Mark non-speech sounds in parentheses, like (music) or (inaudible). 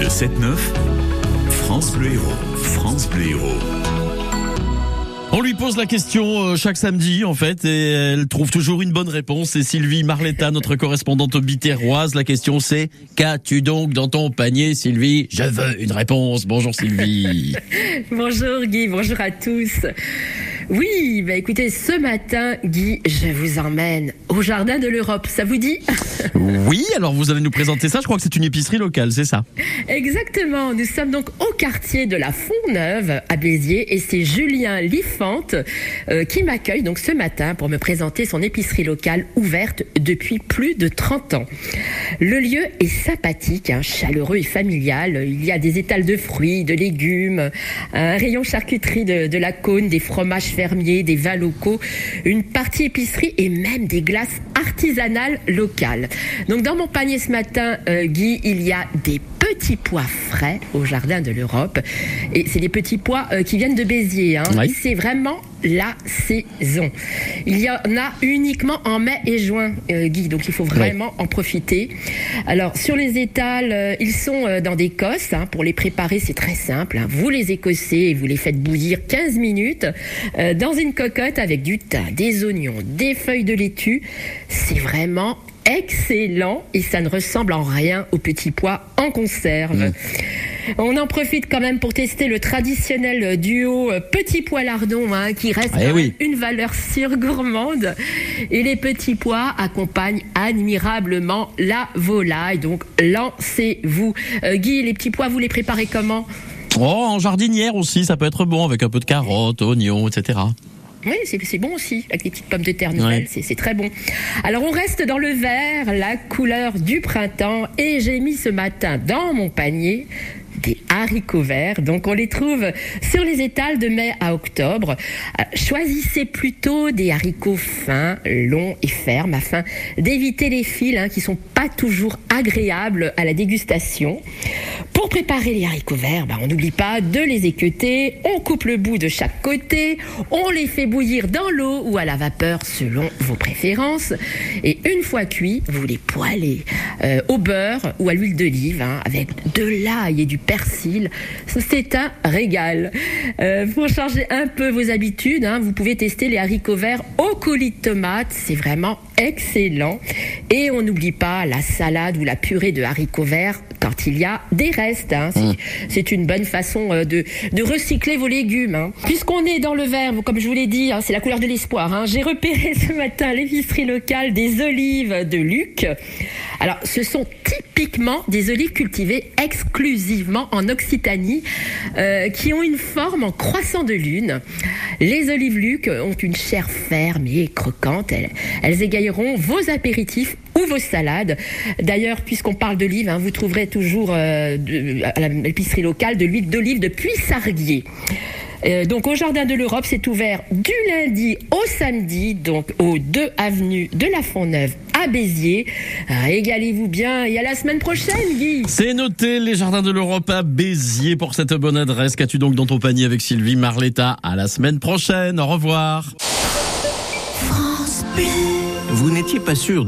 Le 7-9, France Bleu Héros. France Bleu Héros. On lui pose la question euh, chaque samedi en fait et elle trouve toujours une bonne réponse. C'est Sylvie Marletta, notre correspondante biterroise. La question c'est qu'as-tu donc dans ton panier Sylvie? Je veux une réponse. Bonjour Sylvie. (laughs) bonjour Guy, bonjour à tous. Oui, bah écoutez, ce matin, Guy, je vous emmène au Jardin de l'Europe. Ça vous dit? (laughs) Oui, alors vous allez nous présenter ça. Je crois que c'est une épicerie locale, c'est ça Exactement. Nous sommes donc au quartier de la Font-Neuve à Béziers et c'est Julien Lifante euh, qui m'accueille donc ce matin pour me présenter son épicerie locale ouverte depuis plus de 30 ans. Le lieu est sympathique, hein, chaleureux et familial. Il y a des étals de fruits, de légumes, un rayon charcuterie de, de la cône, des fromages fermiers, des vins locaux, une partie épicerie et même des glaces artisanales locales. Donc dans mon panier ce matin, euh, Guy, il y a des petits pois frais au jardin de l'Europe. Et c'est des petits pois euh, qui viennent de Béziers. Hein. C'est vraiment la saison. Il y en a uniquement en mai et juin, euh, Guy, donc il faut vraiment en profiter. Alors sur les étals, euh, ils sont dans des cosses. Hein. pour les préparer, c'est très simple. Hein. Vous les écossez et vous les faites bouillir 15 minutes dans une cocotte avec du thym, des oignons, des feuilles de laitue. C'est vraiment excellent et ça ne ressemble en rien aux petits pois en conserve. Mm. On en profite quand même pour tester le traditionnel duo euh, petit pois lardon hein, qui reste eh une valeur surgourmande. Et les petits pois accompagnent admirablement la volaille. Donc lancez-vous. Euh, Guy, les petits pois, vous les préparez comment? Oh, en jardinière aussi, ça peut être bon avec un peu de carottes, oignons, etc. Oui, c'est bon aussi, avec des petites pommes de terre nouvelles, c'est très bon. Alors on reste dans le vert, la couleur du printemps, et j'ai mis ce matin dans mon panier des haricots verts. Donc on les trouve sur les étals de mai à octobre. Euh, choisissez plutôt des haricots fins, longs et fermes afin d'éviter les fils hein, qui sont pas toujours agréables à la dégustation. Pour préparer les haricots verts, bah, on n'oublie pas de les équeuter. On coupe le bout de chaque côté. On les fait bouillir dans l'eau ou à la vapeur selon vos préférences. Et une fois cuits, vous les poêlez euh, au beurre ou à l'huile d'olive hein, avec de l'ail et du persil. C'est un régal. Euh, pour changer un peu vos habitudes, hein, vous pouvez tester les haricots verts au coulis de tomate. C'est vraiment excellent. Et on n'oublie pas la salade ou la purée de haricots verts quand il y a des restes. Hein. C'est une bonne façon euh, de, de recycler vos légumes. Hein. Puisqu'on est dans le vert, comme je vous l'ai dit, hein, c'est la couleur de l'espoir. J'ai repéré ce matin l'épicerie locale des olives de Luc. Alors, ce sont typiquement des olives cultivées exclusivement en Occitanie, euh, qui ont une forme en croissant de lune. Les olives Luc ont une chair ferme et croquante. Elles, elles égayeront vos apéritifs ou vos salades. D'ailleurs, puisqu'on parle d'olives, hein, vous trouverez toujours euh, à l'épicerie locale de l'huile d'olive de Puissarguier. Euh, donc au Jardin de l'Europe, c'est ouvert du lundi au samedi, donc au 2 avenue de la Font-Neuve à Béziers. Régalez-vous bien et à la semaine prochaine, Guy. C'est noté, les Jardins de l'Europe à Béziers pour cette bonne adresse. Qu'as-tu donc dans ton panier avec Sylvie Marletta? À la semaine prochaine. Au revoir. France Vous n'étiez pas sûr